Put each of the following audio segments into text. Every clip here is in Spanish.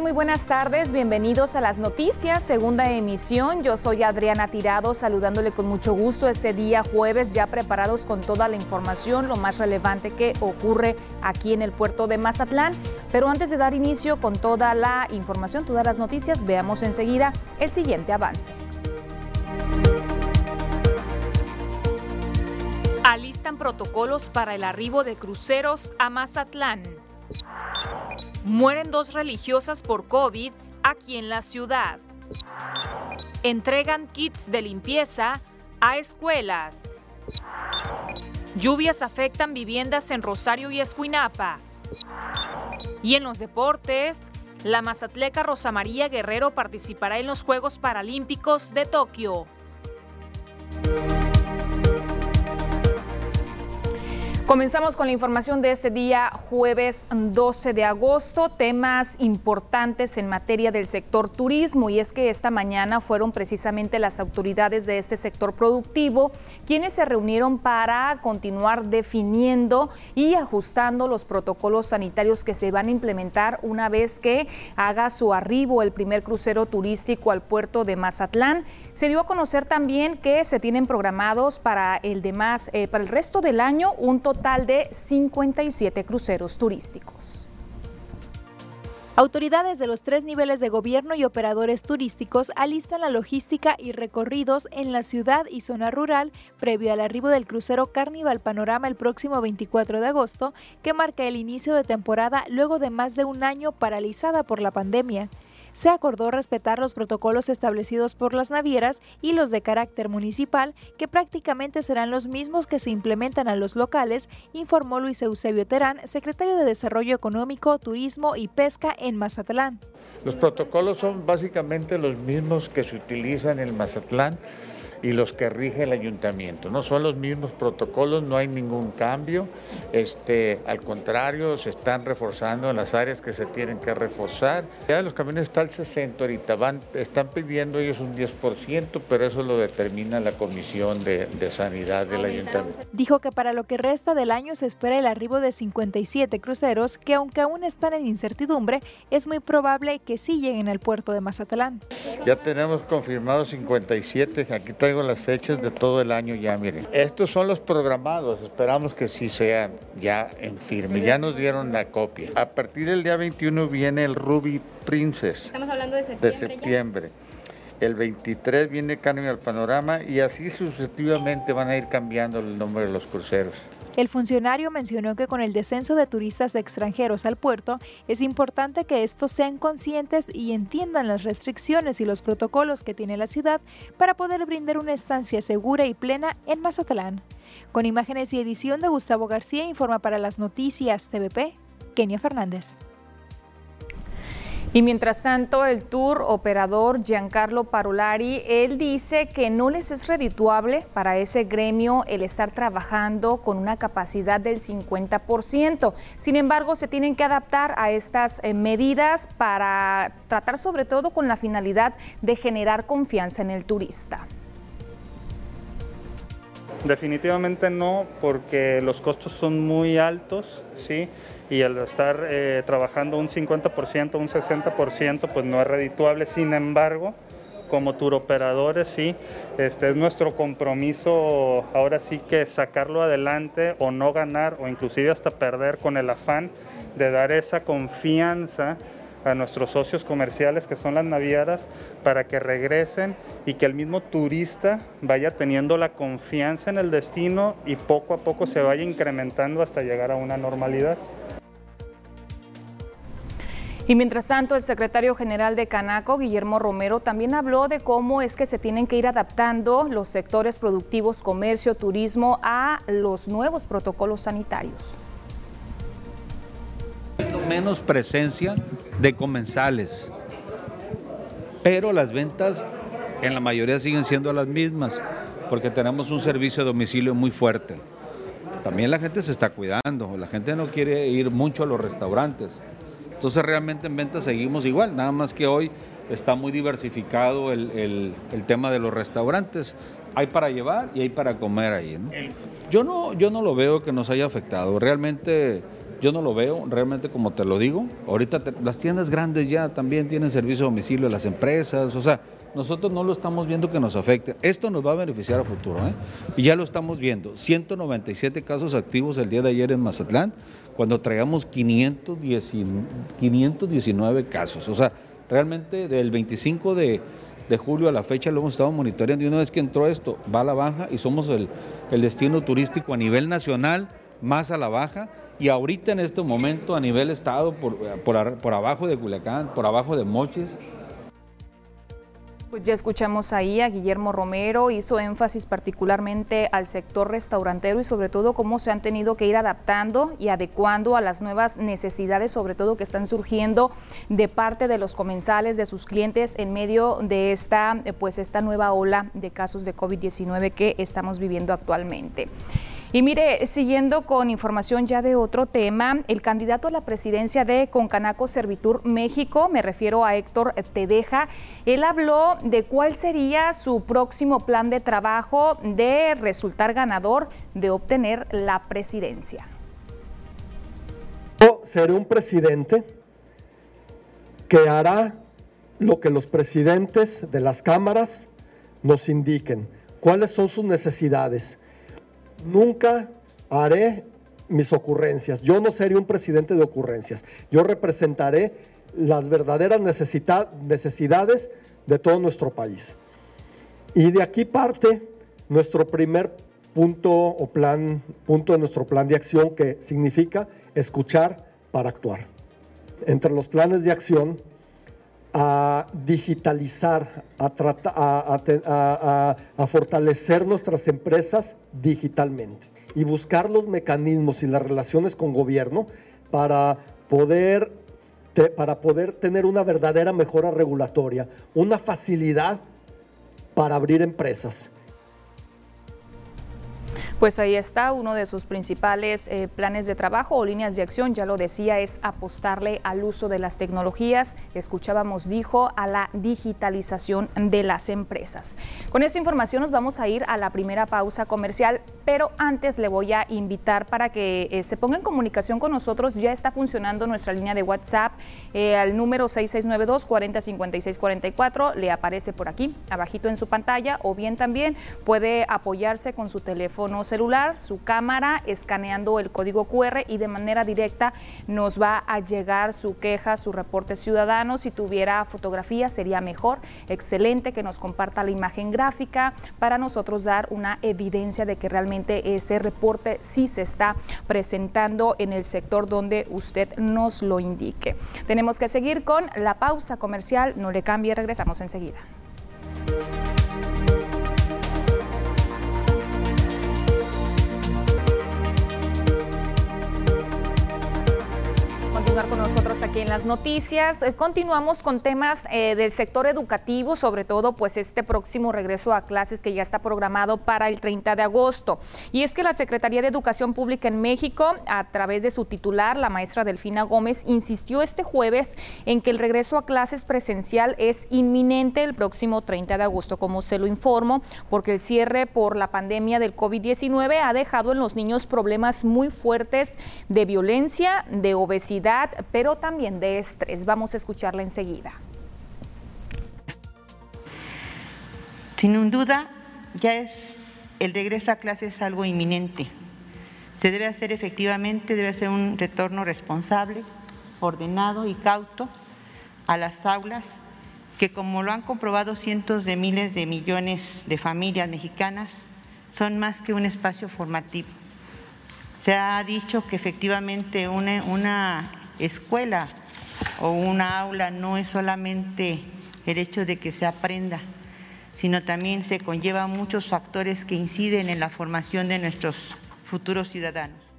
Muy buenas tardes. Bienvenidos a las noticias, segunda emisión. Yo soy Adriana Tirado, saludándole con mucho gusto este día jueves, ya preparados con toda la información, lo más relevante que ocurre aquí en el puerto de Mazatlán. Pero antes de dar inicio con toda la información, todas las noticias, veamos enseguida el siguiente avance. Alistan protocolos para el arribo de cruceros a Mazatlán. Mueren dos religiosas por COVID aquí en la ciudad. Entregan kits de limpieza a escuelas. Lluvias afectan viviendas en Rosario y Escuinapa. Y en los deportes, la mazatleca Rosa María Guerrero participará en los Juegos Paralímpicos de Tokio. Comenzamos con la información de este día, jueves 12 de agosto, temas importantes en materia del sector turismo y es que esta mañana fueron precisamente las autoridades de este sector productivo quienes se reunieron para continuar definiendo y ajustando los protocolos sanitarios que se van a implementar una vez que haga su arribo el primer crucero turístico al puerto de Mazatlán. Se dio a conocer también que se tienen programados para el demás, eh, para el resto del año un total total de 57 cruceros turísticos. Autoridades de los tres niveles de gobierno y operadores turísticos alistan la logística y recorridos en la ciudad y zona rural previo al arribo del crucero Carnival Panorama el próximo 24 de agosto, que marca el inicio de temporada luego de más de un año paralizada por la pandemia se acordó respetar los protocolos establecidos por las navieras y los de carácter municipal, que prácticamente serán los mismos que se implementan a los locales, informó Luis Eusebio Terán, secretario de Desarrollo Económico, Turismo y Pesca en Mazatlán. Los protocolos son básicamente los mismos que se utilizan en Mazatlán y los que rige el ayuntamiento. No son los mismos protocolos, no hay ningún cambio. Este, al contrario, se están reforzando en las áreas que se tienen que reforzar. Ya los camiones está al 60 ahorita, van, están pidiendo ellos un 10%, pero eso lo determina la Comisión de, de Sanidad del ayuntamiento. Dijo que para lo que resta del año se espera el arribo de 57 cruceros que aunque aún están en incertidumbre, es muy probable que sí lleguen al puerto de Mazatlán. Ya tenemos confirmados 57, aquí traigo las fechas de todo el año ya, miren. Estos son los programados, esperamos que sí sean ya en firme. Ya nos dieron la copia. A partir del día 21 viene el Ruby Princess. Estamos hablando de septiembre. De septiembre. El 23 viene Carmen al Panorama y así sucesivamente van a ir cambiando el nombre de los cruceros. El funcionario mencionó que con el descenso de turistas extranjeros al puerto, es importante que estos sean conscientes y entiendan las restricciones y los protocolos que tiene la ciudad para poder brindar una estancia segura y plena en Mazatlán. Con imágenes y edición de Gustavo García, informa para las noticias TVP, Kenia Fernández. Y mientras tanto, el tour operador Giancarlo Parolari, él dice que no les es redituable para ese gremio el estar trabajando con una capacidad del 50%. Sin embargo, se tienen que adaptar a estas eh, medidas para tratar sobre todo con la finalidad de generar confianza en el turista. Definitivamente no, porque los costos son muy altos, ¿sí? Y al estar eh, trabajando un 50%, un 60%, pues no es redituable. Sin embargo, como turoperadores, sí, este es nuestro compromiso ahora sí que sacarlo adelante o no ganar o inclusive hasta perder con el afán de dar esa confianza a nuestros socios comerciales que son las navieras para que regresen y que el mismo turista vaya teniendo la confianza en el destino y poco a poco se vaya incrementando hasta llegar a una normalidad. Y mientras tanto, el secretario general de Canaco, Guillermo Romero, también habló de cómo es que se tienen que ir adaptando los sectores productivos, comercio, turismo a los nuevos protocolos sanitarios menos presencia de comensales, pero las ventas en la mayoría siguen siendo las mismas, porque tenemos un servicio de domicilio muy fuerte. También la gente se está cuidando, la gente no quiere ir mucho a los restaurantes. Entonces realmente en ventas seguimos igual, nada más que hoy está muy diversificado el, tema de los restaurantes. Hay para llevar y hay para comer ahí. Yo, no, yo no lo veo que nos haya afectado. Realmente yo no lo veo realmente como te lo digo. Ahorita las tiendas grandes ya también tienen servicio a domicilio las empresas, o sea, nosotros no lo estamos viendo que nos afecte. Esto nos va a beneficiar a futuro, ¿eh? Y ya lo estamos viendo. 197 casos activos el día de ayer en Mazatlán, cuando traigamos 519 casos. O sea, realmente del 25 de, julio a la fecha lo hemos estado monitoreando y una vez que entró esto, va a la baja y somos el, destino turístico a nivel nacional más a la baja y ahorita en este momento a nivel estado por, por, por abajo de Culiacán, por abajo de Moches, pues ya escuchamos ahí a Guillermo Romero, hizo énfasis particularmente al sector restaurantero y sobre todo cómo se han tenido que ir adaptando y adecuando a las nuevas necesidades, sobre todo que están surgiendo de parte de los comensales, de sus clientes en medio de esta, pues esta nueva ola de casos de COVID-19 que estamos viviendo actualmente. Y mire, siguiendo con información ya de otro tema, el candidato a la presidencia de Concanaco Servitur México, me refiero a Héctor Tedeja, él habló de cuál sería su próximo plan de trabajo de resultar ganador de obtener la presidencia. Yo seré un presidente que hará lo que los presidentes de las cámaras nos indiquen, cuáles son sus necesidades nunca haré mis ocurrencias. Yo no seré un presidente de ocurrencias. Yo representaré las verdaderas necesidades de todo nuestro país. Y de aquí parte nuestro primer punto o plan, punto de nuestro plan de acción que significa escuchar para actuar. Entre los planes de acción a digitalizar, a, a, fortalecer nuestras empresas digitalmente y buscar los mecanismos y las relaciones con gobierno para poder, para poder tener una verdadera mejora regulatoria, una facilidad para abrir empresas pues ahí está uno de sus principales eh, planes de trabajo o líneas de acción, ya lo decía, es apostarle al uso de las tecnologías. Escuchábamos, dijo, a la digitalización de las empresas. Con esta información nos vamos a ir a la primera pausa comercial, pero antes le voy a invitar para que eh, se ponga en comunicación con nosotros. Ya está funcionando nuestra línea de WhatsApp eh, al número 6692 405644. Le aparece por aquí, abajito en su pantalla, o bien también puede apoyarse con su teléfono celular, su cámara, escaneando el código QR y de manera directa nos va a llegar su queja, su reporte ciudadano. Si tuviera fotografía sería mejor. Excelente que nos comparta la imagen gráfica para nosotros dar una evidencia de que realmente ese reporte sí se está presentando en el sector donde usted nos lo indique. Tenemos que seguir con la pausa comercial. No le cambie, regresamos enseguida. Con nosotros en las noticias. Eh, continuamos con temas eh, del sector educativo, sobre todo pues este próximo regreso a clases que ya está programado para el 30 de agosto. Y es que la Secretaría de Educación Pública en México, a través de su titular, la maestra Delfina Gómez, insistió este jueves en que el regreso a clases presencial es inminente el próximo 30 de agosto, como se lo informo, porque el cierre por la pandemia del COVID-19 ha dejado en los niños problemas muy fuertes de violencia, de obesidad, pero también de estrés. Vamos a escucharla enseguida. Sin duda, ya es el regreso a clases algo inminente. Se debe hacer efectivamente, debe ser un retorno responsable, ordenado y cauto a las aulas que como lo han comprobado cientos de miles de millones de familias mexicanas, son más que un espacio formativo. Se ha dicho que efectivamente una escuela o una aula no es solamente el hecho de que se aprenda, sino también se conlleva muchos factores que inciden en la formación de nuestros futuros ciudadanos.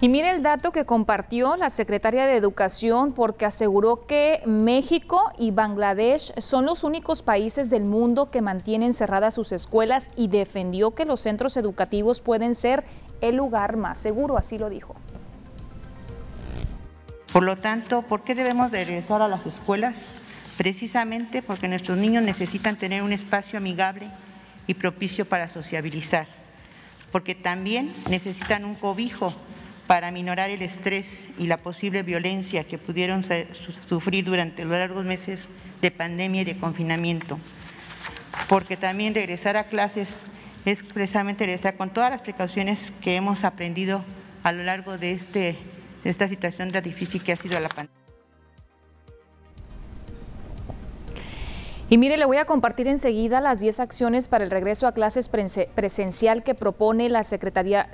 Y mire el dato que compartió la secretaria de Educación porque aseguró que México y Bangladesh son los únicos países del mundo que mantienen cerradas sus escuelas y defendió que los centros educativos pueden ser el lugar más seguro, así lo dijo. Por lo tanto, ¿por qué debemos de regresar a las escuelas? Precisamente porque nuestros niños necesitan tener un espacio amigable y propicio para sociabilizar, porque también necesitan un cobijo para minorar el estrés y la posible violencia que pudieron sufrir durante los largos meses de pandemia y de confinamiento. Porque también regresar a clases es precisamente regresar con todas las precauciones que hemos aprendido a lo largo de, este, de esta situación tan difícil que ha sido la pandemia. Y mire, le voy a compartir enseguida las 10 acciones para el regreso a clases presencial que propone la Secretaría,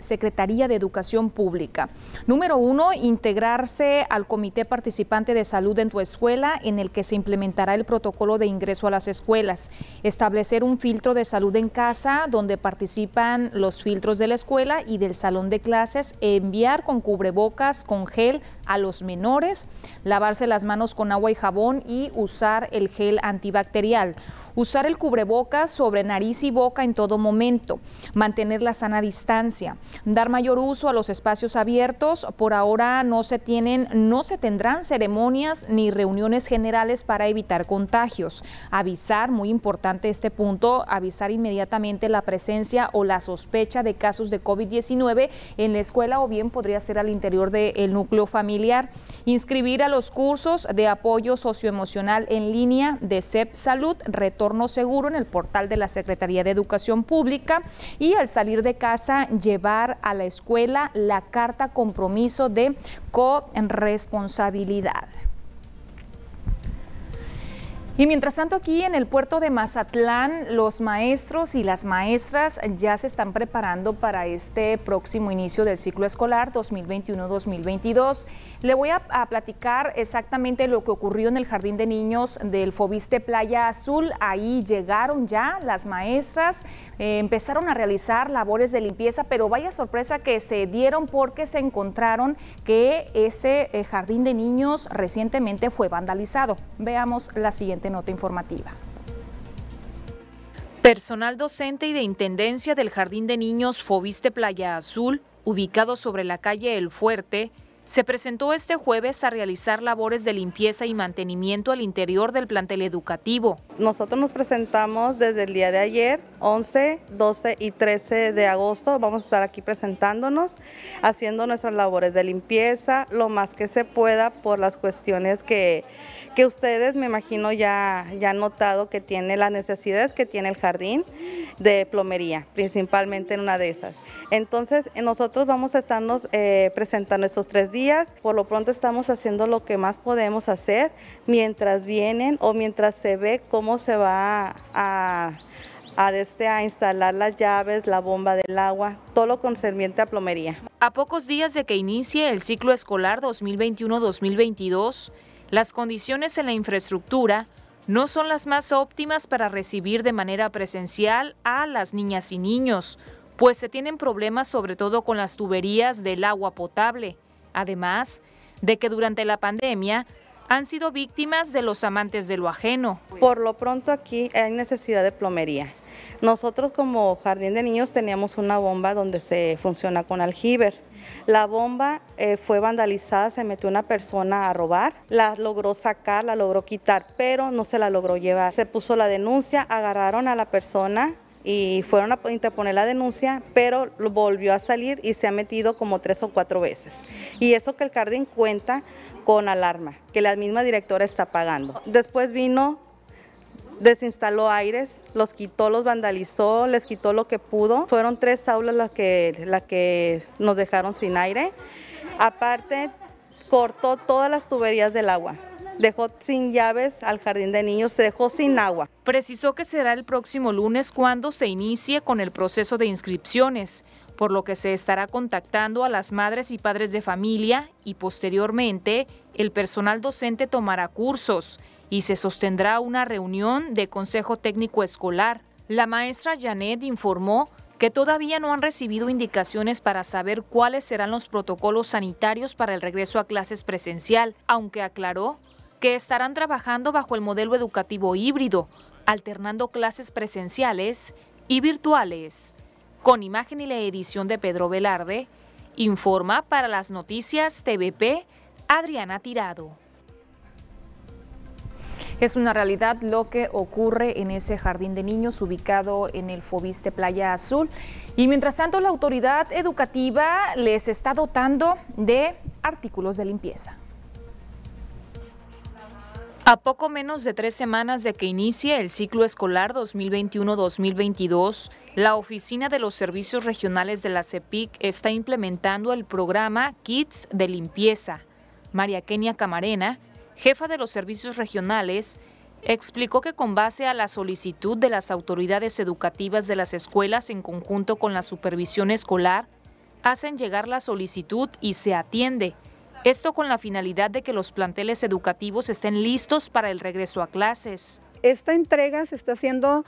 de Educación Pública. Número uno, integrarse al Comité Participante de Salud en tu escuela, en el que se implementará el protocolo de ingreso a las escuelas. Establecer un filtro de salud en casa, donde participan los filtros de la escuela y del salón de clases. Enviar con cubrebocas, con gel a los menores. Lavarse las manos con agua y jabón y usar el gel antibacterial material Usar el cubrebocas sobre nariz y boca en todo momento. Mantener la sana distancia. Dar mayor uso a los espacios abiertos. Por ahora no se tienen, no se tendrán ceremonias ni reuniones generales para evitar contagios. Avisar, muy importante este punto, avisar inmediatamente la presencia o la sospecha de casos de COVID-19 en la escuela o bien podría ser al interior del núcleo familiar. Inscribir a los cursos de apoyo socioemocional en línea de CEP Salud, retorno seguro en el portal de la Secretaría de Educación Pública y al salir de casa llevar a la escuela la carta compromiso de corresponsabilidad. Y mientras tanto aquí en el puerto de Mazatlán, los maestros y las maestras ya se están preparando para este próximo inicio del ciclo escolar 2021-2022. Le voy a, platicar exactamente lo que ocurrió en el Jardín de Niños del Fobiste Playa Azul. Ahí llegaron ya las maestras, eh, empezaron a realizar labores de limpieza, pero vaya sorpresa que se dieron porque se encontraron que ese eh, Jardín de Niños recientemente fue vandalizado. Veamos la siguiente nota informativa. Personal docente y de Intendencia del Jardín de Niños Fobiste Playa Azul, ubicado sobre la calle El Fuerte, se presentó este jueves a realizar labores de limpieza y mantenimiento al interior del plantel educativo. Nosotros nos presentamos desde el día de ayer, 11, 12 y 13 de agosto. Vamos a estar aquí presentándonos, haciendo nuestras labores de limpieza lo más que se pueda por las cuestiones que que ustedes me imagino ya, ya han notado que tiene las necesidades que tiene el jardín de plomería, principalmente en una de esas. Entonces nosotros vamos a estarnos eh, presentando estos tres días, por lo pronto estamos haciendo lo que más podemos hacer mientras vienen o mientras se ve cómo se va a a, este, a instalar las llaves, la bomba del agua, todo lo concerniente a plomería. A pocos días de que inicie el ciclo escolar 2021-2022, las condiciones en la infraestructura no son las más óptimas para recibir de manera presencial a las niñas y niños, pues se tienen problemas sobre todo con las tuberías del agua potable, además de que durante la pandemia han sido víctimas de los amantes de lo ajeno. Por lo pronto aquí hay necesidad de plomería. Nosotros como jardín de niños teníamos una bomba donde se funciona con aljiber. La bomba eh, fue vandalizada, se metió una persona a robar, la logró sacar, la logró quitar, pero no se la logró llevar. Se puso la denuncia, agarraron a la persona y fueron a interponer la denuncia, pero volvió a salir y se ha metido como tres o cuatro veces. Y eso que el jardín cuenta con alarma, que la misma directora está pagando. Después vino desinstaló aires, los quitó, los vandalizó, les quitó lo que pudo. Fueron tres aulas las que, las que nos dejaron sin aire. Aparte, cortó todas las tuberías del agua. Dejó sin llaves al jardín de niños, se dejó sin agua. Precisó que será el próximo lunes cuando se inicie con el proceso de inscripciones, por lo que se estará contactando a las madres y padres de familia y posteriormente el personal docente tomará cursos y se sostendrá una reunión de Consejo Técnico Escolar. La maestra Janet informó que todavía no han recibido indicaciones para saber cuáles serán los protocolos sanitarios para el regreso a clases presencial, aunque aclaró que estarán trabajando bajo el modelo educativo híbrido, alternando clases presenciales y virtuales. Con imagen y la edición de Pedro Velarde, informa para las noticias TVP Adriana Tirado. Es una realidad lo que ocurre en ese jardín de niños ubicado en el Fobiste Playa Azul. Y mientras tanto, la autoridad educativa les está dotando de artículos de limpieza. A poco menos de tres semanas de que inicie el ciclo escolar 2021-2022, la Oficina de los Servicios Regionales de la CEPIC está implementando el programa Kits de Limpieza. María Kenia Camarena, jefa de los servicios regionales, explicó que con base a la solicitud de las autoridades educativas de las escuelas en conjunto con la supervisión escolar, hacen llegar la solicitud y se atiende esto con la finalidad de que los planteles educativos estén listos para el regreso a clases. Esta entrega se está haciendo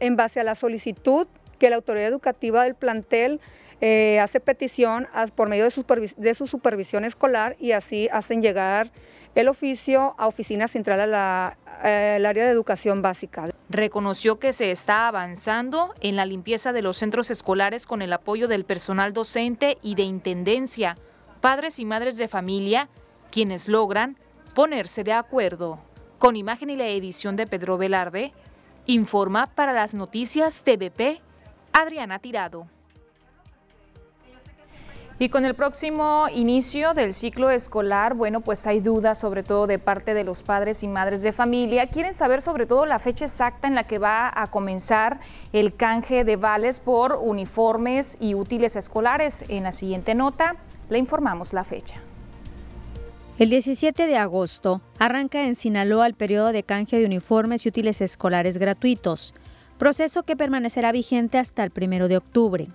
en base a la solicitud que la autoridad educativa del plantel eh, hace petición por medio de, su supervisión escolar y así hacen llegar el oficio a Oficina Central al eh, área de educación básica. Reconoció que se está avanzando en la limpieza de los centros escolares con el apoyo del personal docente y de intendencia padres y madres de familia quienes logran ponerse de acuerdo. Con imagen y la edición de Pedro Velarde, informa para las noticias TVP Adriana Tirado. Y con el próximo inicio del ciclo escolar, bueno, pues hay dudas sobre todo de parte de los padres y madres de familia. Quieren saber sobre todo la fecha exacta en la que va a comenzar el canje de vales por uniformes y útiles escolares. En la siguiente nota le informamos la fecha. El 17 de agosto arranca en Sinaloa el periodo de canje de uniformes y útiles escolares gratuitos, proceso que permanecerá vigente hasta el 1 de octubre.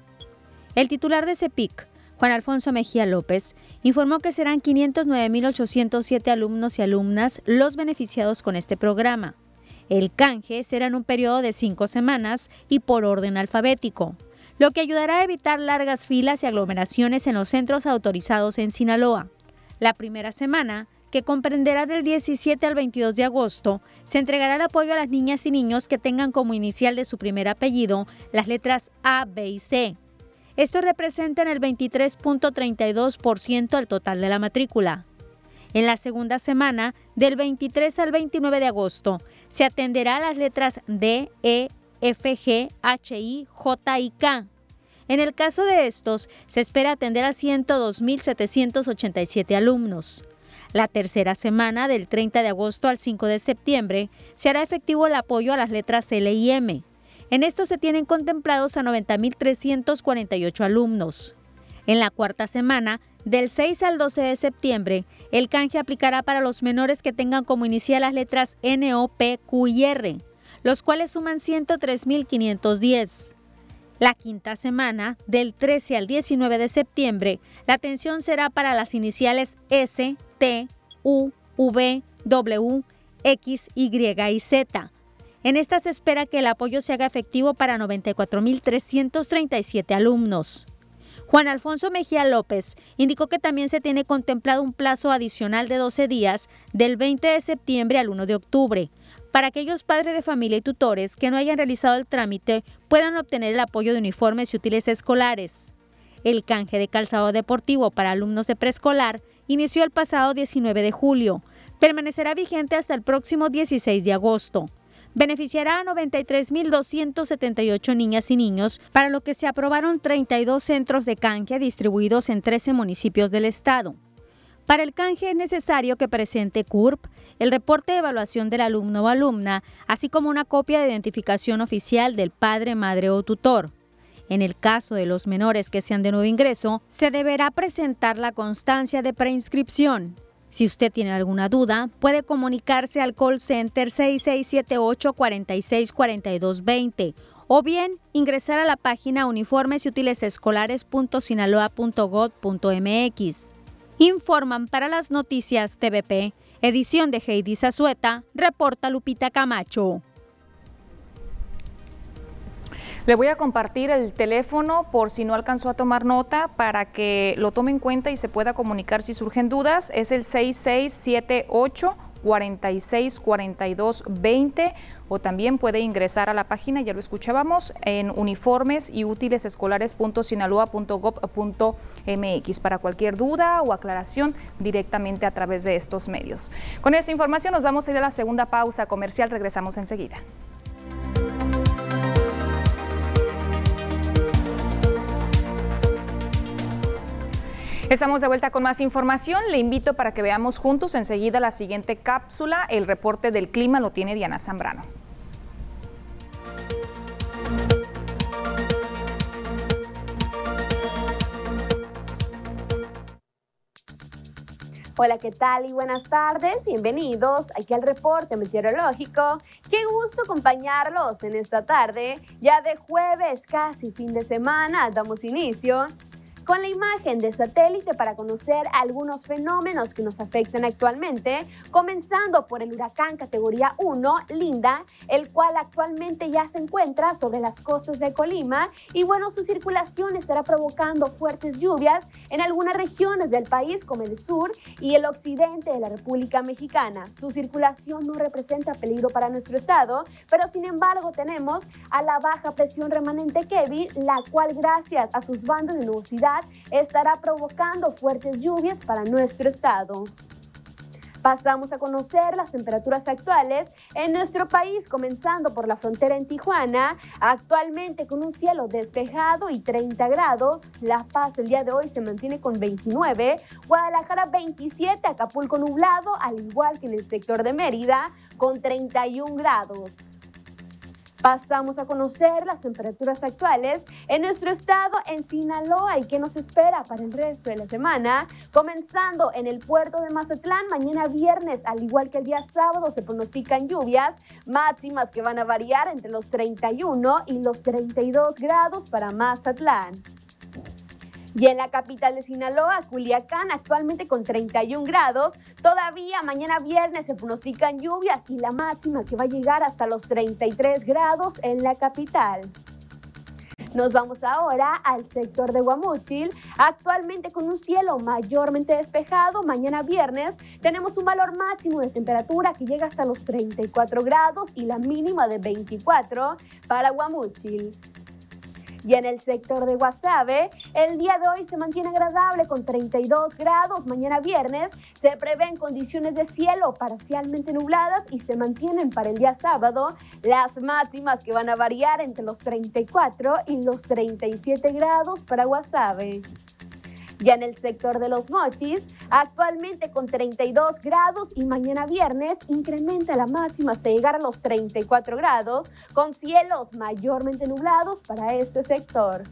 El titular de CEPIC, Juan Alfonso Mejía López, informó que serán 509.807 alumnos y alumnas los beneficiados con este programa. El canje será en un periodo de cinco semanas y por orden alfabético lo que ayudará a evitar largas filas y aglomeraciones en los centros autorizados en Sinaloa. La primera semana, que comprenderá del 17 al 22 de agosto, se entregará el apoyo a las niñas y niños que tengan como inicial de su primer apellido las letras A, B y C. Esto representa el 23.32% del total de la matrícula. En la segunda semana, del 23 al 29 de agosto, se atenderá a las letras D, E, F, G, H, I, J y K. En el caso de estos, se espera atender a 102.787 alumnos. La tercera semana, del 30 de agosto al 5 de septiembre, se hará efectivo el apoyo a las letras L y M. En esto se tienen contemplados a 90.348 alumnos. En la cuarta semana, del 6 al 12 de septiembre, el canje aplicará para los menores que tengan como inicial las letras N, O, P, Q y R los cuales suman 103.510. La quinta semana, del 13 al 19 de septiembre, la atención será para las iniciales S, T, U, V, W, X, Y y Z. En esta se espera que el apoyo se haga efectivo para 94.337 alumnos. Juan Alfonso Mejía López indicó que también se tiene contemplado un plazo adicional de 12 días del 20 de septiembre al 1 de octubre para aquellos padres de familia y tutores que no hayan realizado el trámite puedan obtener el apoyo de uniformes y útiles escolares. El canje de calzado deportivo para alumnos de preescolar inició el pasado 19 de julio. Permanecerá vigente hasta el próximo 16 de agosto. Beneficiará a 93.278 niñas y niños, para lo que se aprobaron 32 centros de canje distribuidos en 13 municipios del estado. Para el canje es necesario que presente CURP, el reporte de evaluación del alumno o alumna, así como una copia de identificación oficial del padre, madre o tutor. En el caso de los menores que sean de nuevo ingreso, se deberá presentar la constancia de preinscripción. Si usted tiene alguna duda, puede comunicarse al call center 6678 464220 o bien ingresar a la página uniformesyutilesescolares.sinaloa.gov.mx. Informan para las noticias TVP, edición de Heidi Zazueta, reporta Lupita Camacho. Le voy a compartir el teléfono por si no alcanzó a tomar nota para que lo tome en cuenta y se pueda comunicar si surgen dudas. Es el 6678 46 42 20 o también puede ingresar a la página, ya lo escuchábamos, en uniformes y útiles escolares.sinaloa.gov.mx para cualquier duda o aclaración directamente a través de estos medios. Con esta información nos vamos a ir a la segunda pausa comercial, regresamos enseguida. Estamos de vuelta con más información. Le invito para que veamos juntos enseguida la siguiente cápsula. El reporte del clima lo tiene Diana Zambrano. Hola, ¿qué tal y buenas tardes? Bienvenidos aquí al reporte meteorológico. Qué gusto acompañarlos en esta tarde, ya de jueves, casi fin de semana, damos inicio con la imagen de satélite para conocer algunos fenómenos que nos afectan actualmente, comenzando por el huracán categoría 1, Linda, el cual actualmente ya se encuentra sobre las costas de Colima y bueno, su circulación estará provocando fuertes lluvias en algunas regiones del país como el sur y el occidente de la República Mexicana. Su circulación no representa peligro para nuestro estado, pero sin embargo tenemos a la baja presión remanente Kevin, la cual gracias a sus bandas de nubosidad estará provocando fuertes lluvias para nuestro estado. Pasamos a conocer las temperaturas actuales en nuestro país, comenzando por la frontera en Tijuana, actualmente con un cielo despejado y 30 grados. La Paz el día de hoy se mantiene con 29, Guadalajara 27, Acapulco nublado, al igual que en el sector de Mérida, con 31 grados. Pasamos a conocer las temperaturas actuales en nuestro estado en Sinaloa y qué nos espera para el resto de la semana. Comenzando en el puerto de Mazatlán, mañana viernes, al igual que el día sábado, se pronostican lluvias máximas que van a variar entre los 31 y los 32 grados para Mazatlán. Y en la capital de Sinaloa, Culiacán, actualmente con 31 grados. Todavía mañana viernes se pronostican lluvias y la máxima que va a llegar hasta los 33 grados en la capital. Nos vamos ahora al sector de Guamúchil, actualmente con un cielo mayormente despejado. Mañana viernes tenemos un valor máximo de temperatura que llega hasta los 34 grados y la mínima de 24 para Guamúchil. Y en el sector de Guasave, el día de hoy se mantiene agradable con 32 grados. Mañana viernes se prevén condiciones de cielo parcialmente nubladas y se mantienen para el día sábado las máximas que van a variar entre los 34 y los 37 grados para Guasave. Ya en el sector de los mochis, actualmente con 32 grados y mañana viernes incrementa la máxima hasta llegar a los 34 grados, con cielos mayormente nublados para este sector.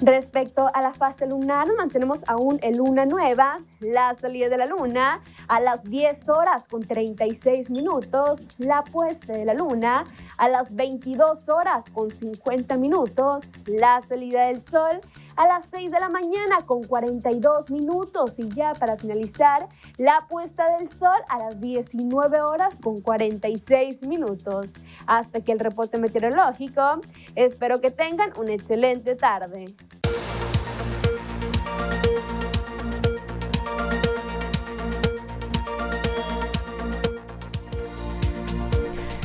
Respecto a la fase lunar, mantenemos aún en luna nueva, la salida de la luna a las 10 horas con 36 minutos, la puesta de la luna a las 22 horas con 50 minutos, la salida del sol a las 6 de la mañana con 42 minutos y ya para finalizar, la puesta del sol a las 19 horas con 46 minutos. Hasta que el reporte meteorológico, espero que tengan una excelente tarde.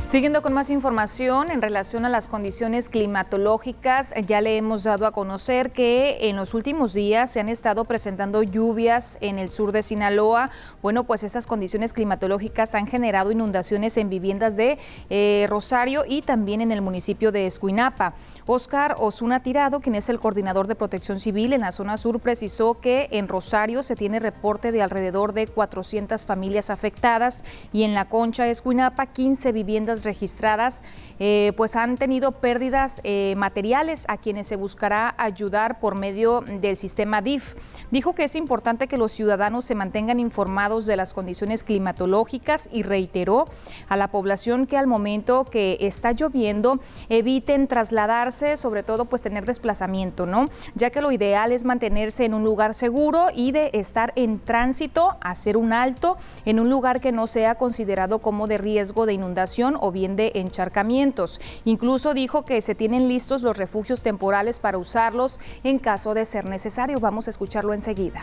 Siguiendo con más información en relación a las condiciones climatológicas, ya le hemos dado a conocer que en los últimos días se han estado presentando lluvias en el sur de Sinaloa. Bueno, pues estas condiciones climatológicas han generado inundaciones en viviendas de eh, Rosario y también en el municipio de Escuinapa. Oscar Osuna Tirado, quien es el coordinador de protección civil en la zona sur, precisó que en Rosario se tiene reporte de alrededor de 400 familias afectadas y en la Concha Escuinapa 15 viviendas registradas eh, pues han tenido pérdidas eh, materiales a quienes se buscará ayudar por medio del sistema DIF. Dijo que es importante que los ciudadanos se mantengan informados de las condiciones climatológicas y reiteró a la población que al momento que está lloviendo eviten trasladarse, sobre todo pues tener desplazamiento, ¿no? Ya que lo ideal es mantenerse en un lugar seguro y de estar en tránsito, hacer un alto en un lugar que no sea considerado como de riesgo de inundación o bien de encharcamientos. Incluso dijo que se tienen listos los refugios temporales para usarlos en caso de ser necesario. Vamos a escucharlo enseguida.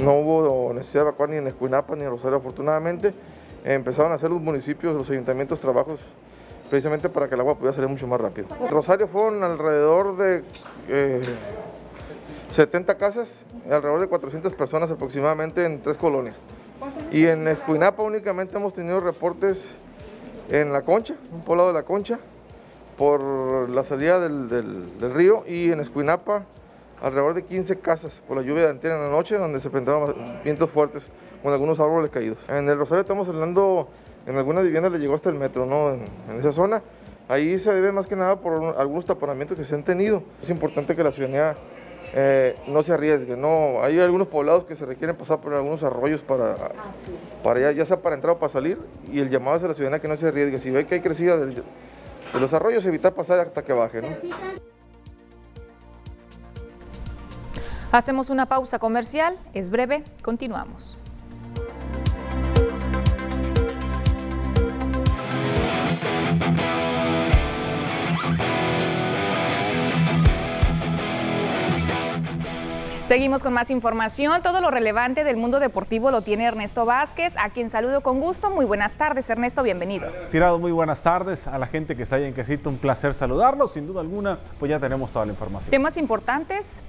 No hubo necesidad de evacuar ni en Escuinapa ni en Rosario, afortunadamente. Empezaron a hacer los municipios, los ayuntamientos, trabajos precisamente para que el agua pudiera salir mucho más rápido. Rosario fueron alrededor de 70 casas, alrededor de 400 personas aproximadamente en tres colonias. Y en Escuinapa únicamente hemos tenido reportes en La Concha, un poblado de La Concha, por la salida del, río y en Escuinapa alrededor de 15 casas por la lluvia de en la noche donde se presentaban vientos fuertes con algunos árboles caídos. En el Rosario estamos hablando, en algunas viviendas le llegó hasta el metro, ¿no? En, esa zona. Ahí se debe más que nada por algunos taponamientos que se han tenido. Es importante que la ciudadanía eh, no se arriesgue. No, hay algunos poblados que se requieren pasar por algunos arroyos para, para ya, sea para entrar o para salir. Y el llamado es a la ciudadanía que no se arriesgue. Si ve que hay crecida de, los arroyos, evitar pasar hasta que baje. Hacemos una pausa comercial, es breve, continuamos. Seguimos con más información. Todo lo relevante del mundo deportivo lo tiene Ernesto Vázquez, a quien saludo con gusto. Muy buenas tardes, Ernesto, bienvenido. Tirado, muy buenas tardes a la gente que está ahí en Quesito. Un placer saludarlos. Sin duda alguna, pues ya tenemos toda la información. ¿Temas importantes?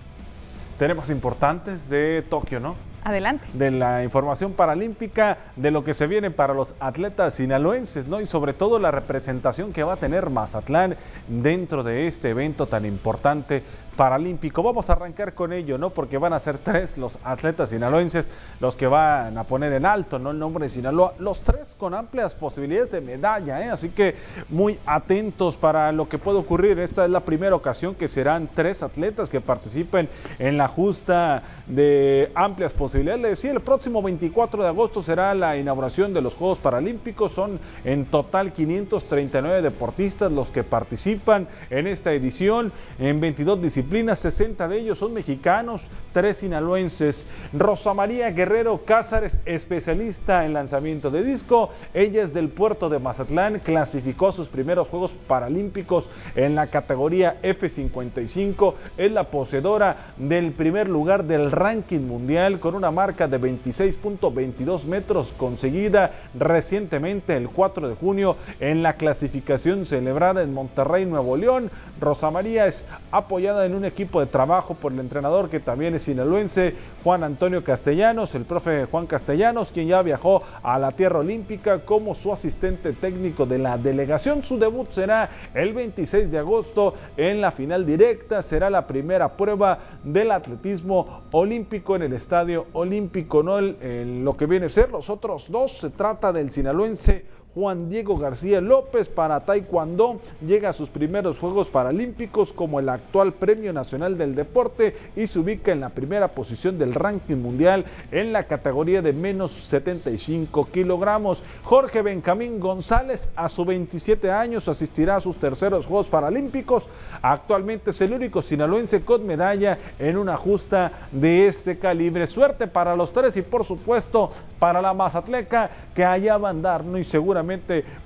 Temas importantes de Tokio, ¿no? Adelante. De la información paralímpica, de lo que se viene para los atletas sinaloenses, ¿no? Y sobre todo la representación que va a tener Mazatlán dentro de este evento tan importante paralímpico. Vamos a arrancar con ello, ¿no? Porque van a ser tres los atletas sinaloenses los que van a poner en alto, ¿no? El nombre de Sinaloa. Los tres con amplias posibilidades de medalla, ¿eh? Así que muy atentos para lo que puede ocurrir. Esta es la primera ocasión que serán tres atletas que participen en la justa de amplias posibilidades. Le decía, el próximo 24 de agosto será la inauguración de los Juegos Paralímpicos. Son en total 539 deportistas los que participan en esta edición en 22 disciplinas 60 de ellos son mexicanos, tres sinaloenses. Rosa María Guerrero Cázares, especialista en lanzamiento de disco, ella es del puerto de Mazatlán, clasificó sus primeros Juegos Paralímpicos en la categoría F55, es la poseedora del primer lugar del ranking mundial con una marca de 26.22 metros conseguida recientemente el 4 de junio en la clasificación celebrada en Monterrey, Nuevo León. Rosa María es apoyada en un equipo de trabajo por el entrenador que también es sinaloense, Juan Antonio Castellanos, el profe Juan Castellanos, quien ya viajó a la Tierra Olímpica como su asistente técnico de la delegación. Su debut será el 26 de agosto en la final directa. Será la primera prueba del atletismo olímpico en el Estadio Olímpico, no en lo que viene a ser los otros dos. Se trata del sinaloense Juan Diego García López para Taekwondo llega a sus primeros Juegos Paralímpicos como el actual Premio Nacional del Deporte y se ubica en la primera posición del ranking mundial en la categoría de menos 75 kilogramos. Jorge Benjamín González a sus 27 años asistirá a sus terceros Juegos Paralímpicos. Actualmente es el único sinaloense con medalla en una justa de este calibre. Suerte para los tres y por supuesto para la Mazatleca que allá va a andar, ¿no? y seguramente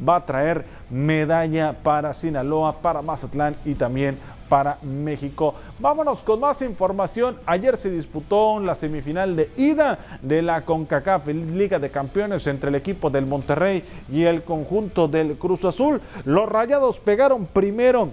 va a traer medalla para Sinaloa, para Mazatlán y también para México. Vámonos con más información. Ayer se disputó la semifinal de ida de la CONCACAF Liga de Campeones entre el equipo del Monterrey y el conjunto del Cruz Azul. Los Rayados pegaron primero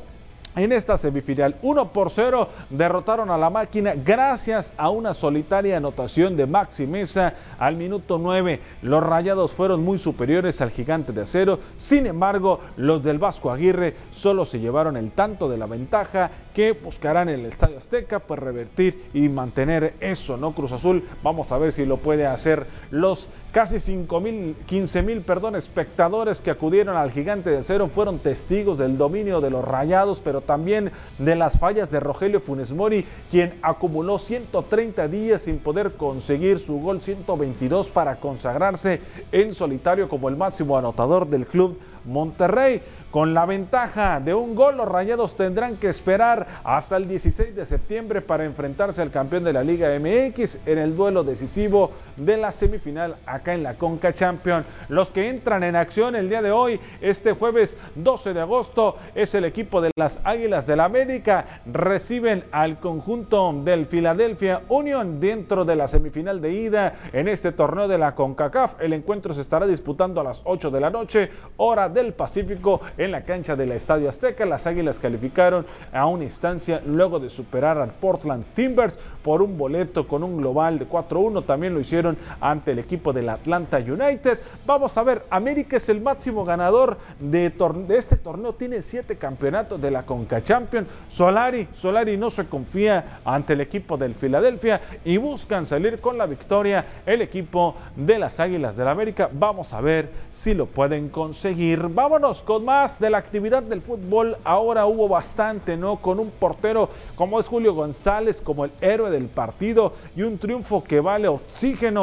en esta semifinal. 1 por 0 derrotaron a la máquina gracias a una solitaria anotación de Maxi Mesa al minuto 9. Los rayados fueron muy superiores al gigante de acero. Sin embargo, los del Vasco Aguirre solo se llevaron el tanto de la ventaja que buscarán en el Estadio Azteca pues revertir y mantener eso, ¿no? Cruz Azul, vamos a ver si lo puede hacer los casi 5 mil, 15 mil, perdón, espectadores que acudieron al gigante de acero fueron testigos del dominio de los rayados, pero también de las fallas de Rogelio Funes Mori, quien acumuló 130 días sin poder conseguir su gol 122 para consagrarse en solitario como el máximo anotador del club Monterrey. Con la ventaja de un gol, los Rayados tendrán que esperar hasta el 16 de septiembre para enfrentarse al campeón de la Liga MX en el duelo decisivo de la semifinal acá en la Conca Champion. Los que entran en acción el día de hoy, este jueves 12 de agosto, es el equipo de las Águilas del la América. Reciben al conjunto del Philadelphia Union dentro de la semifinal de ida en este torneo de la CONCACAF. El encuentro se estará disputando a las 8 de la noche, hora del Pacífico en la cancha del Estadio Azteca. Las Águilas calificaron a una instancia luego de superar al Portland Timbers por un boleto con un global de 4-1. También lo hicieron ante el equipo del Atlanta United. Vamos a ver, América es el máximo ganador de, este torneo. Tiene siete campeonatos de la Conca Champions. Solari, Solari no se confía ante el equipo del Filadelfia y buscan salir con la victoria el equipo de las Águilas del América. Vamos a ver si lo pueden conseguir. Vámonos con más de la actividad del fútbol, ahora hubo bastante, ¿no? Con un portero como es Julio González, como el héroe del partido y un triunfo que vale oxígeno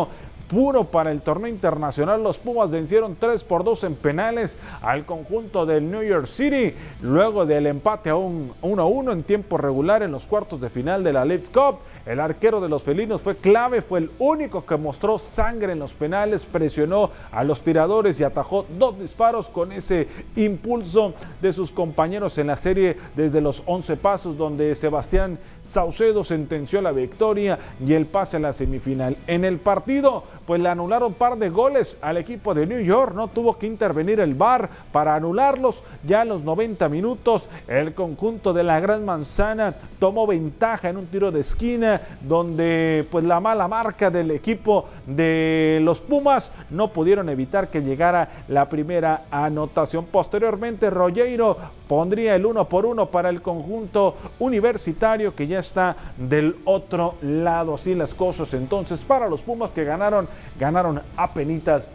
puro para el torneo internacional. Los Pumas vencieron 3 por 2 en penales al conjunto del New York City, luego del empate a 1-1 en tiempo regular en los cuartos de final de la League Cup. El arquero de los felinos fue clave, fue el único que mostró sangre en los penales, presionó a los tiradores y atajó dos disparos con ese impulso de sus compañeros en la serie desde los 11 pasos, donde Sebastián Saucedo sentenció la victoria y el pase a la semifinal. En el partido, pues le anularon par de goles al equipo de New York, no tuvo que intervenir el VAR para anularlos. Ya en los 90 minutos, el conjunto de la Gran Manzana tomó ventaja en un tiro de esquina donde pues la mala marca del equipo de los Pumas no pudieron evitar que llegara la primera anotación. Posteriormente, Rollero pondría el uno por uno para el conjunto universitario que ya está del otro lado. Así las cosas entonces para los Pumas que ganaron, ganaron a penitas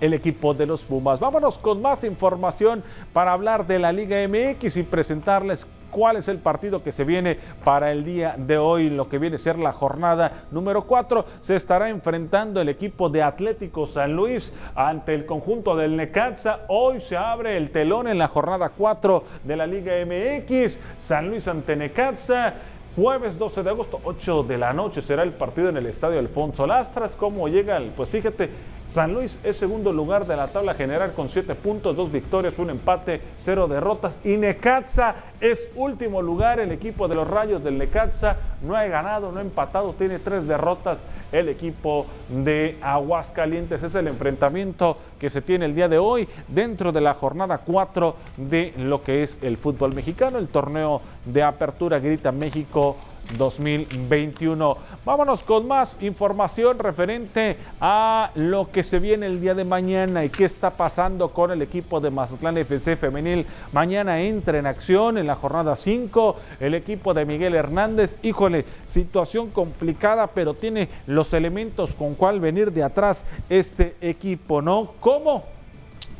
el equipo de los Pumas. Vámonos con más información para hablar de la Liga MX y presentarles cuál es el partido que se viene para el día de hoy, lo que viene a ser la jornada número 4. Se estará enfrentando el equipo de Atlético San Luis ante el conjunto del Necaxa. Hoy se abre el telón en la jornada 4 de la Liga MX. San Luis ante Necaxa. Jueves 12 de agosto, 8 de la noche será el partido en el estadio Alfonso Lastras. ¿Cómo llega? Pues fíjate, San Luis es segundo lugar de la tabla general con 7 puntos, 2 victorias, un empate, 0 derrotas. Y Necaxa es último lugar. El equipo de los Rayos del Necaxa no ha ganado, no ha empatado, tiene 3 derrotas. El equipo de Aguascalientes es el enfrentamiento que se tiene el día de hoy dentro de la jornada 4 de lo que es el fútbol mexicano, el torneo de apertura Grita México 2021. Vámonos con más información referente a lo que se viene el día de mañana y qué está pasando con el equipo de Mazatlán FC femenil. Mañana entra en acción en la jornada 5 el equipo de Miguel Hernández. Híjole, situación complicada, pero tiene los elementos con cual venir de atrás este equipo, ¿no? ¿Cómo?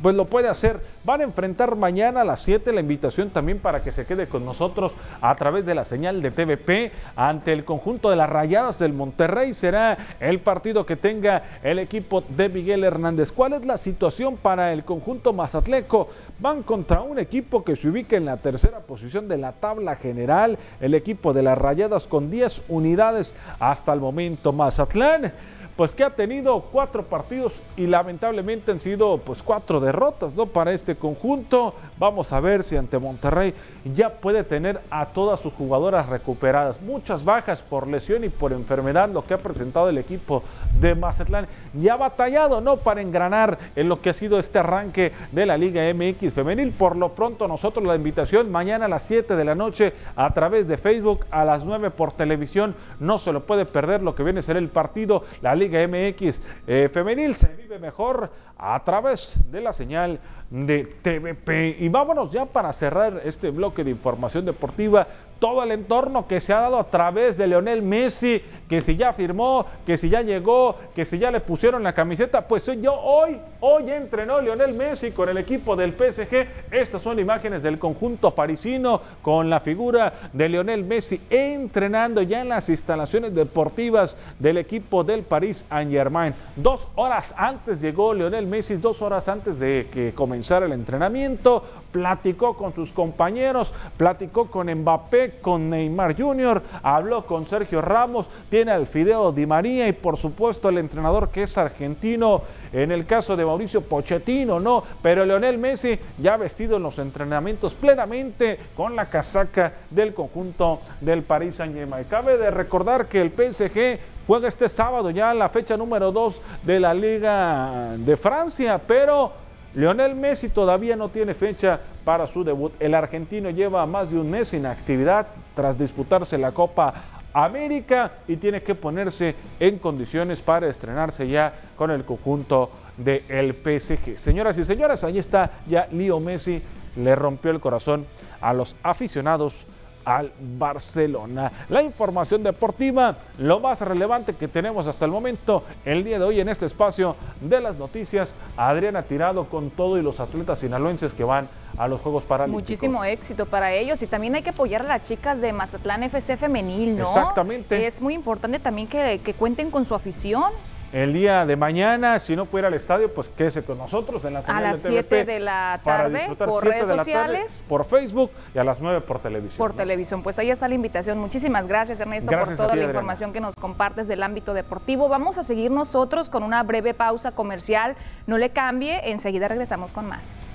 Pues lo puede hacer. Van a enfrentar mañana a las 7 la invitación también para que se quede con nosotros a través de la señal de TVP ante el conjunto de las Rayadas del Monterrey. Será el partido que tenga el equipo de Miguel Hernández. ¿Cuál es la situación para el conjunto mazatleco? Van contra un equipo que se ubica en la tercera posición de la tabla general. El equipo de las Rayadas con 10 unidades hasta el momento. Mazatlán pues que ha tenido cuatro partidos y lamentablemente han sido pues cuatro derrotas, ¿no? Para este conjunto. Vamos a ver si ante Monterrey ya puede tener a todas sus jugadoras recuperadas. Muchas bajas por lesión y por enfermedad, lo que ha presentado el equipo de Mazatlán. Ya ha batallado, ¿no? Para engranar en lo que ha sido este arranque de la Liga MX femenil. Por lo pronto nosotros la invitación mañana a las 7 de la noche a través de Facebook, a las 9 por televisión. No se lo puede perder lo que viene a ser el partido. La Liga MX eh, femenil se vive mejor a través de la señal de TVP. Y vámonos ya para cerrar este bloque de información deportiva todo el entorno que se ha dado a través de Leonel Messi, que si ya firmó, que si ya llegó, que si ya le pusieron la camiseta, pues yo hoy, hoy entrenó Lionel Messi con el equipo del PSG. Estas son imágenes del conjunto parisino con la figura de Lionel Messi entrenando ya en las instalaciones deportivas del equipo del París Saint Germain. Dos horas antes llegó Lionel Messi, dos horas antes de que comenzara el entrenamiento, platicó con sus compañeros, platicó con Mbappé, con Neymar Jr., habló con Sergio Ramos, tiene al Fideo Di María y por supuesto el entrenador que es argentino, en el caso de Mauricio Pochettino, no, pero Leonel Messi ya vestido en los entrenamientos plenamente con la casaca del conjunto del París Saint-Germain. Cabe de recordar que el PSG juega este sábado ya la fecha número 2 de la Liga de Francia, pero Lionel Messi todavía no tiene fecha para su debut. El argentino lleva más de un mes sin actividad tras disputarse la Copa América y tiene que ponerse en condiciones para estrenarse ya con el conjunto del PSG. Señoras y señores, ahí está ya Leo Messi, le rompió el corazón a los aficionados al Barcelona. La información deportiva, lo más relevante que tenemos hasta el momento, el día de hoy en este espacio de las noticias, Adriana Tirado con todo y los atletas sinaloenses que van a los Juegos Paralímpicos. Muchísimo éxito para ellos y también hay que apoyar a las chicas de Mazatlán FC femenil, ¿no? Exactamente. Es muy importante también que, que cuenten con su afición el día de mañana. Si no puede ir al estadio, pues quédese con nosotros en la señal A las 7 de la tarde por redes sociales. por Facebook y a las 9 por televisión. Por televisión. Pues ahí está la invitación. Muchísimas gracias, Ernesto, por toda la información que nos compartes del ámbito deportivo. Vamos a seguir nosotros con una breve pausa comercial. No le cambie, enseguida regresamos con más.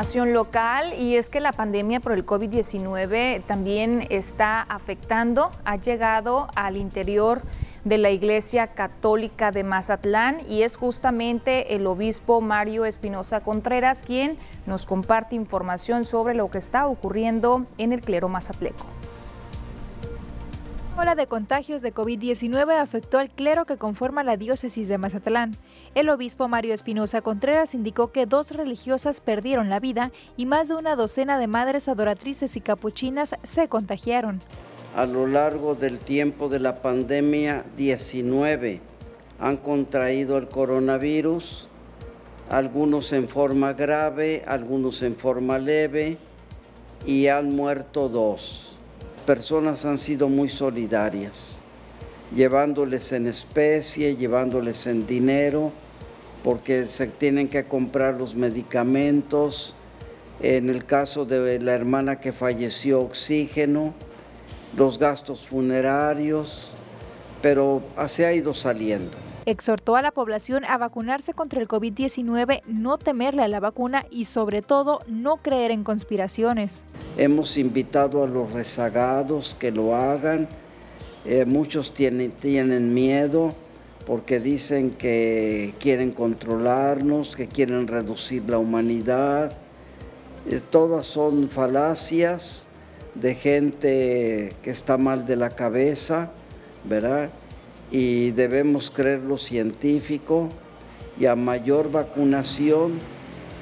Local y es que la pandemia por el COVID-19 también está afectando, ha llegado al interior de la Iglesia Católica de Mazatlán y es justamente el obispo Mario Espinosa Contreras quien nos comparte información sobre lo que está ocurriendo en el clero mazatleco ola de contagios de COVID-19 afectó al clero que conforma la diócesis de Mazatlán. El obispo Mario Espinosa Contreras indicó que dos religiosas perdieron la vida y más de una docena de madres adoratrices y capuchinas se contagiaron. A lo largo del tiempo de la pandemia 19 han contraído el coronavirus, algunos en forma grave, algunos en forma leve y han muerto dos personas han sido muy solidarias, llevándoles en especie, llevándoles en dinero, porque se tienen que comprar los medicamentos. En el caso de la hermana que falleció, oxígeno, los gastos funerarios, pero se ha ido saliendo. Exhortó a la población a vacunarse contra el COVID-19, no temerle a la vacuna y sobre todo no creer en conspiraciones. Hemos invitado a los rezagados que lo hagan. Eh, muchos tienen, tienen miedo porque dicen que quieren controlarnos, que quieren reducir la humanidad. Eh, todas son falacias de gente que está mal de la cabeza, ¿verdad? Y debemos creer lo científico y a mayor vacunación,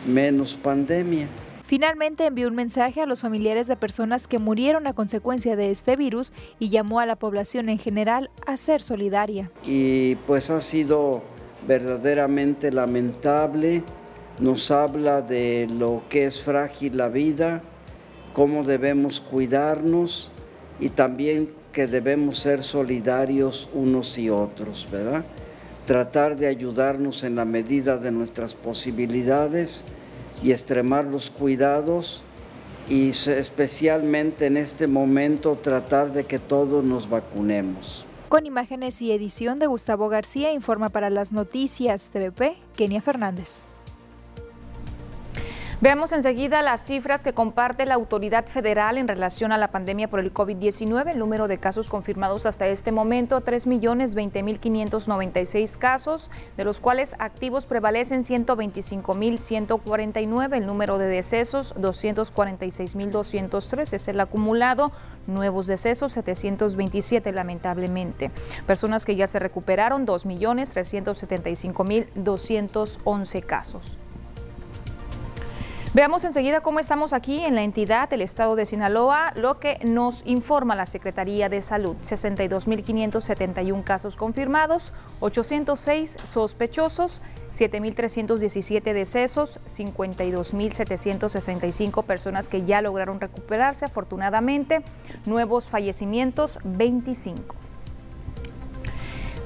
menos pandemia. Finalmente envió un mensaje a los familiares de personas que murieron a consecuencia de este virus y llamó a la población en general a ser solidaria. Y pues ha sido verdaderamente lamentable, nos habla de lo que es frágil la vida, cómo debemos cuidarnos y también que debemos ser solidarios unos y otros, ¿verdad? Tratar de ayudarnos en la medida de nuestras posibilidades y extremar los cuidados y especialmente en este momento tratar de que todos nos vacunemos. Con imágenes y edición de Gustavo García, informa para las noticias TVP, Kenia Fernández. Veamos enseguida las cifras que comparte la autoridad federal en relación a la pandemia por el COVID-19. El número de casos confirmados hasta este momento, 3.020.596 casos, de los cuales activos prevalecen 125.149. El número de decesos, 246.203. Es el acumulado. Nuevos decesos, 727 lamentablemente. Personas que ya se recuperaron, 2.375.211 casos. Veamos enseguida cómo estamos aquí en la entidad del estado de Sinaloa, lo que nos informa la Secretaría de Salud. 62.571 casos confirmados, 806 sospechosos, 7.317 decesos, 52.765 personas que ya lograron recuperarse afortunadamente, nuevos fallecimientos 25.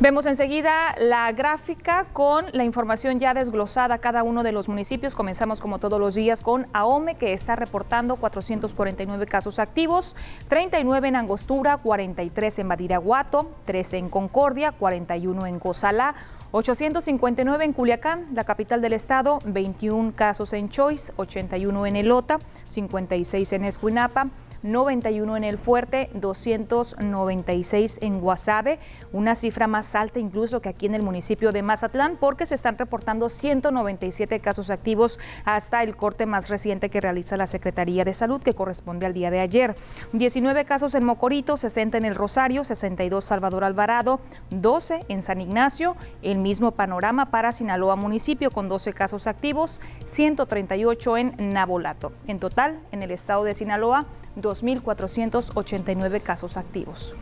Vemos enseguida la gráfica con la información ya desglosada cada uno de los municipios. Comenzamos como todos los días con Ahome, que está reportando 449 casos activos, 39 en Angostura, 43 en Badiraguato, 13 en Concordia, 41 en Cozalá, 859 en Culiacán, la capital del estado, 21 casos en Choice, 81 en Elota, 56 en Escuinapa, 91 en el Fuerte, 296 en Guasave, una cifra más alta incluso que aquí en el municipio de Mazatlán, porque se están reportando 197 casos activos hasta el corte más reciente que realiza la Secretaría de Salud, que corresponde al día de ayer. 19 casos en Mocorito, 60 en el Rosario, 62 Salvador Alvarado, 12 en San Ignacio, el mismo panorama para Sinaloa municipio con 12 casos activos, 138 en Nabolato. En total, en el estado de Sinaloa, 2.489 casos activos.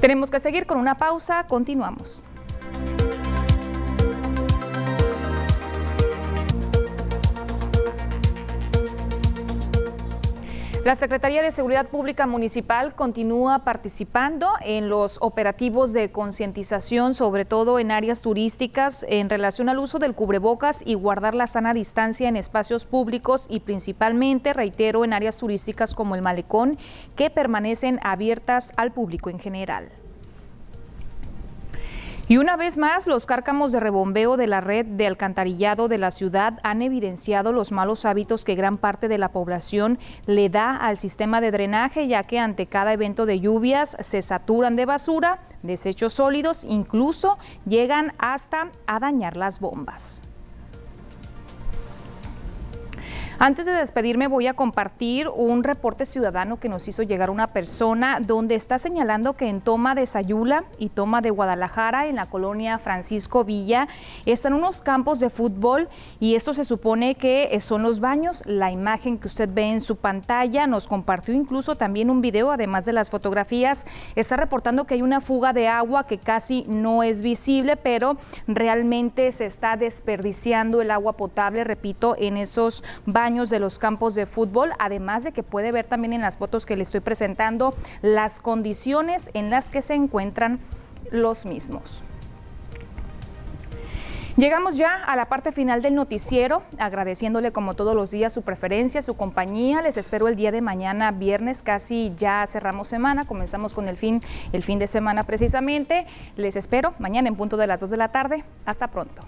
Tenemos que seguir con una pausa, continuamos. La Secretaría de Seguridad Pública Municipal continúa participando en los operativos de concientización, sobre todo en áreas turísticas, en relación al uso del cubrebocas y guardar la sana distancia en espacios públicos y principalmente, reitero, en áreas turísticas como el malecón, que permanecen abiertas al público en general. Y una vez más, los cárcamos de rebombeo de la red de alcantarillado de la ciudad han evidenciado los malos hábitos que gran parte de la población le da al sistema de drenaje, ya que ante cada evento de lluvias se saturan de basura, desechos sólidos, incluso llegan hasta a dañar las bombas. Antes de despedirme voy a compartir un reporte ciudadano que nos hizo llegar una persona donde está señalando que en Toma de Sayula y Toma de Guadalajara, en la colonia Francisco Villa, están unos campos de fútbol y esto se supone que son los baños. La imagen que usted ve en su pantalla nos compartió incluso también un video, además de las fotografías. Está reportando que hay una fuga de agua que casi no es visible, pero realmente se está desperdiciando el agua potable, repito, en esos baños de los campos de fútbol, además de que puede ver también en las fotos que le estoy presentando las condiciones en las que se encuentran los mismos. Llegamos ya a la parte final del noticiero, agradeciéndole como todos los días su preferencia, su compañía. Les espero el día de mañana, viernes, casi ya cerramos semana, comenzamos con el fin, el fin de semana precisamente. Les espero mañana en punto de las 2 de la tarde. Hasta pronto.